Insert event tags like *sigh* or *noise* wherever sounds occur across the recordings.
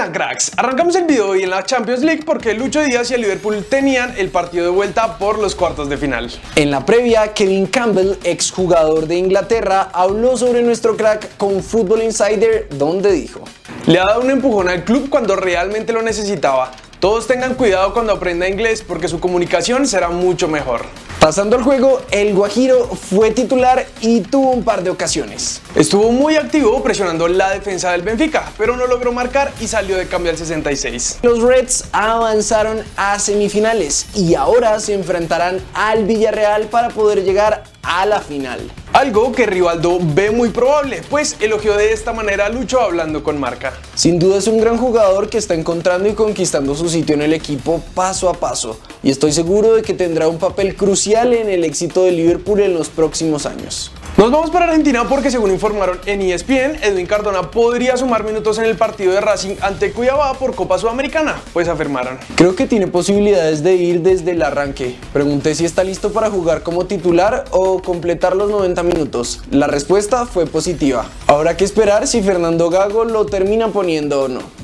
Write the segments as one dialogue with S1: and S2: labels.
S1: están cracks? Arrancamos el video hoy en la Champions League porque Lucho Díaz y el Liverpool tenían el partido de vuelta por los cuartos de final.
S2: En la previa, Kevin Campbell, exjugador de Inglaterra, habló sobre nuestro crack con Football Insider, donde dijo:
S1: Le ha dado un empujón al club cuando realmente lo necesitaba. Todos tengan cuidado cuando aprenda inglés porque su comunicación será mucho mejor.
S2: Pasando al juego, el Guajiro fue titular y tuvo un par de ocasiones.
S1: Estuvo muy activo presionando la defensa del Benfica, pero no logró marcar y salió de cambio al 66.
S2: Los Reds avanzaron a semifinales y ahora se enfrentarán al Villarreal para poder llegar a la final.
S1: Algo que Rivaldo ve muy probable, pues elogió de esta manera a Lucho hablando con Marca.
S2: Sin duda es un gran jugador que está encontrando y conquistando su sitio en el equipo paso a paso y estoy seguro de que tendrá un papel crucial en el éxito de Liverpool en los próximos años.
S1: Nos vamos para Argentina porque según informaron en ESPN, Edwin Cardona podría sumar minutos en el partido de Racing ante Cuiabá por Copa Sudamericana, pues afirmaron.
S2: Creo que tiene posibilidades de ir desde el arranque. Pregunté si está listo para jugar como titular o completar los 90 minutos. La respuesta fue positiva. Habrá que esperar si Fernando Gago lo termina poniendo o no.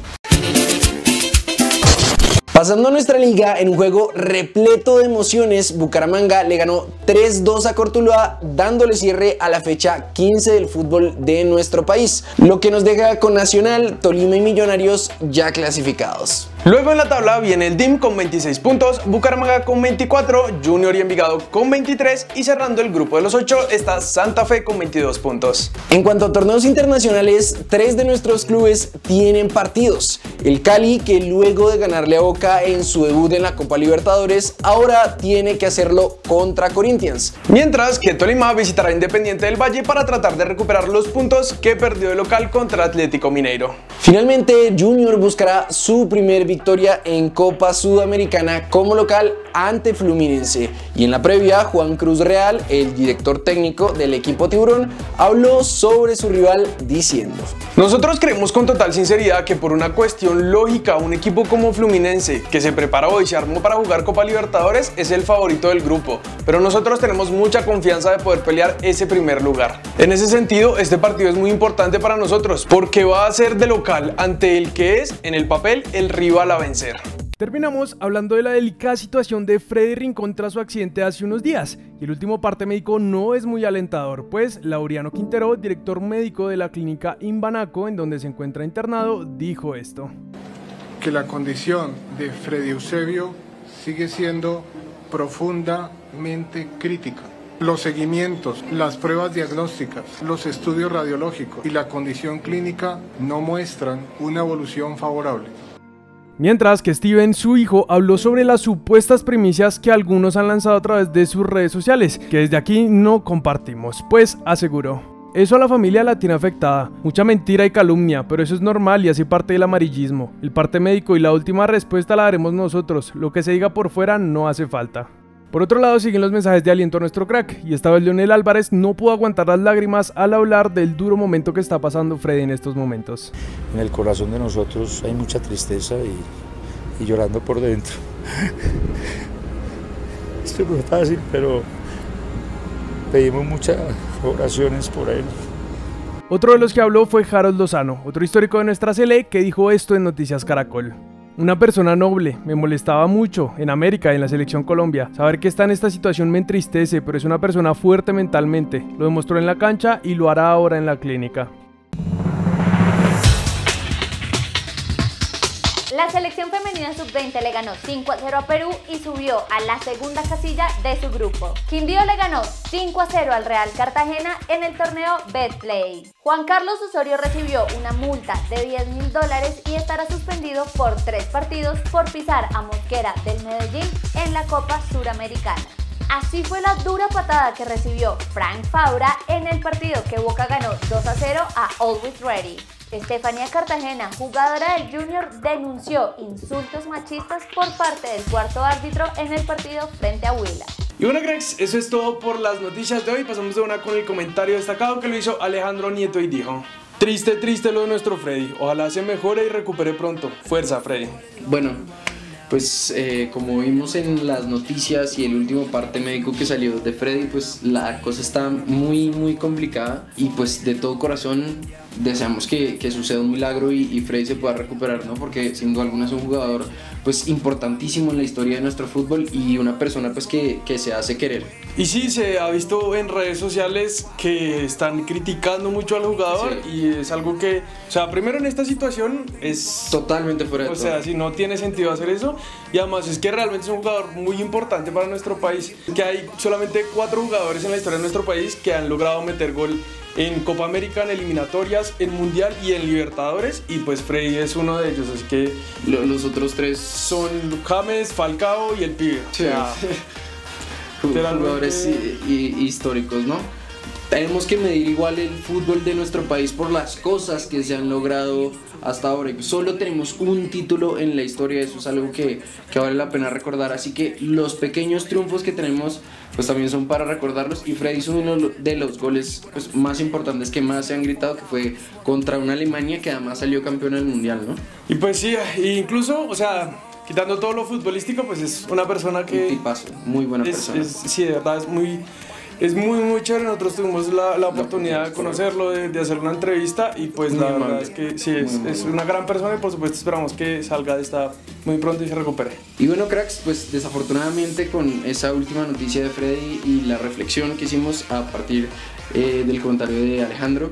S2: Pasando a nuestra liga, en un juego repleto de emociones, Bucaramanga le ganó 3-2 a Cortuluá, dándole cierre a la fecha 15 del fútbol de nuestro país, lo que nos deja con Nacional, Tolima y Millonarios ya clasificados.
S1: Luego en la tabla viene el DIM con 26 puntos, Bucaramanga con 24, Junior y Envigado con 23 y cerrando el grupo de los 8 está Santa Fe con 22 puntos.
S2: En cuanto a torneos internacionales, tres de nuestros clubes tienen partidos. El Cali, que luego de ganarle a Boca en su debut en la Copa Libertadores, ahora tiene que hacerlo contra Corinthians.
S1: Mientras que Tolima visitará Independiente del Valle para tratar de recuperar los puntos que perdió el local contra Atlético Mineiro.
S2: Finalmente, Junior buscará su primer victoria en Copa Sudamericana como local ante Fluminense. Y en la previa, Juan Cruz Real, el director técnico del equipo Tiburón, habló sobre su rival diciendo:
S1: Nosotros creemos con total sinceridad que por una cuestión lógica, un equipo como Fluminense, que se prepara hoy y se armó para jugar Copa Libertadores, es el favorito del grupo. Pero nosotros tenemos mucha confianza de poder pelear ese primer lugar. En ese sentido, este partido es muy importante para nosotros porque va a ser de local ante el que es, en el papel, el rival a vencer. Terminamos hablando de la delicada situación de Freddy Rincón tras su accidente hace unos días. Y el último parte médico no es muy alentador, pues Laureano Quintero, director médico de la clínica Imbanaco, en donde se encuentra internado, dijo esto.
S3: Que la condición de Freddy Eusebio sigue siendo profundamente crítica los seguimientos, las pruebas diagnósticas, los estudios radiológicos y la condición clínica no muestran una evolución favorable.
S1: Mientras que Steven, su hijo, habló sobre las supuestas primicias que algunos han lanzado a través de sus redes sociales, que desde aquí no compartimos, pues aseguró. Eso a la familia la tiene afectada. Mucha mentira y calumnia, pero eso es normal y así parte del amarillismo. El parte médico y la última respuesta la daremos nosotros. Lo que se diga por fuera no hace falta. Por otro lado, siguen los mensajes de aliento a nuestro crack, y esta vez Leonel Álvarez no pudo aguantar las lágrimas al hablar del duro momento que está pasando Freddy en estos momentos.
S4: En el corazón de nosotros hay mucha tristeza y, llorando por dentro. *laughs* Esto no es fácil, pero pedimos muchas oraciones por él.
S1: Otro de los que habló fue Harold Lozano, otro histórico de nuestra CLE que dijo esto en Noticias Caracol. Una persona noble, me molestaba mucho en América, en la selección Colombia. Saber que está en esta situación me entristece, pero es una persona fuerte mentalmente. Lo demostró en la cancha y lo hará ahora en la clínica.
S5: La selección femenina sub-20 le ganó 5 a 0 a Perú y subió a la segunda casilla de su grupo. Quindío le ganó 5 a 0 al Real Cartagena en el torneo Betplay. Juan Carlos Osorio recibió una multa de 10 mil dólares y estará suspendido por tres partidos por pisar a Mosquera del Medellín en la Copa Suramericana. Así fue la dura patada que recibió Frank Faura en el partido que Boca ganó 2 a 0 a Always Ready. Estefanía Cartagena, jugadora del Junior, denunció insultos machistas por parte del cuarto árbitro en el partido frente a Huila.
S1: Y bueno, Grex, eso es todo por las noticias de hoy. Pasamos de una con el comentario destacado que lo hizo Alejandro Nieto y dijo: Triste, triste lo de nuestro Freddy. Ojalá se mejore y recupere pronto. Fuerza, Freddy.
S2: Bueno, pues eh, como vimos en las noticias y el último parte médico que salió de Freddy, pues la cosa está muy muy complicada y pues de todo corazón
S6: deseamos que, que suceda un milagro y, y Freddy se pueda recuperar, ¿no? Porque sin duda alguna es un jugador pues importantísimo en la historia de nuestro fútbol y una persona pues que, que se hace querer.
S1: Y sí, se ha visto en redes sociales que están criticando mucho al jugador
S6: Sí.
S1: y es algo que, o sea, primero en esta situación es
S6: Totalmente fuera de
S1: O
S6: todo.
S1: sea, si no tiene sentido hacer eso. Y además es que realmente es un jugador muy importante para nuestro país. Que hay solamente cuatro jugadores en la historia de nuestro país que han logrado meter gol en Copa América, en eliminatorias, en Mundial y en Libertadores. Y pues Freddy es uno de ellos. Así que
S6: Lo- los otros tres
S1: son James, Falcao y el pibe. O sea, *laughs*
S6: jugadores hi- hi- históricos, ¿no? Tenemos que medir igual el fútbol de nuestro país por las cosas que se han logrado hasta ahora. Solo tenemos un título en la historia, eso es algo que, que vale la pena recordar. Así que los pequeños triunfos que tenemos, pues también son para recordarlos. Y Freddy hizo uno de los goles pues, más importantes que más se han gritado, que fue contra una Alemania que además salió campeona del mundial, ¿no?
S1: y pues sí, e incluso, o sea, quitando todo lo futbolístico, pues es una persona
S6: Un
S1: que...
S6: tipazo, muy buena
S1: es,
S6: persona.
S1: es- sí, de verdad, es muy, es muy, muy chévere. Nosotros tuvimos la, la oportunidad de conocerlo, de, de hacer una entrevista y pues
S6: Muy
S1: la verdad es que sí, es, es una gran persona y por supuesto esperamos que salga de esta muy pronto y se recupere.
S6: Y bueno, cracks, pues desafortunadamente con esa última noticia de Freddy y la reflexión que hicimos a partir eh, del comentario de Alejandro,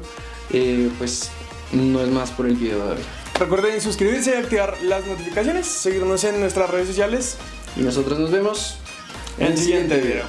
S6: eh, pues no es más por el video de hoy.
S1: Recuerden suscribirse y activar las notificaciones, seguirnos en nuestras redes sociales
S6: Y nosotros nos vemos
S1: en el siguiente video.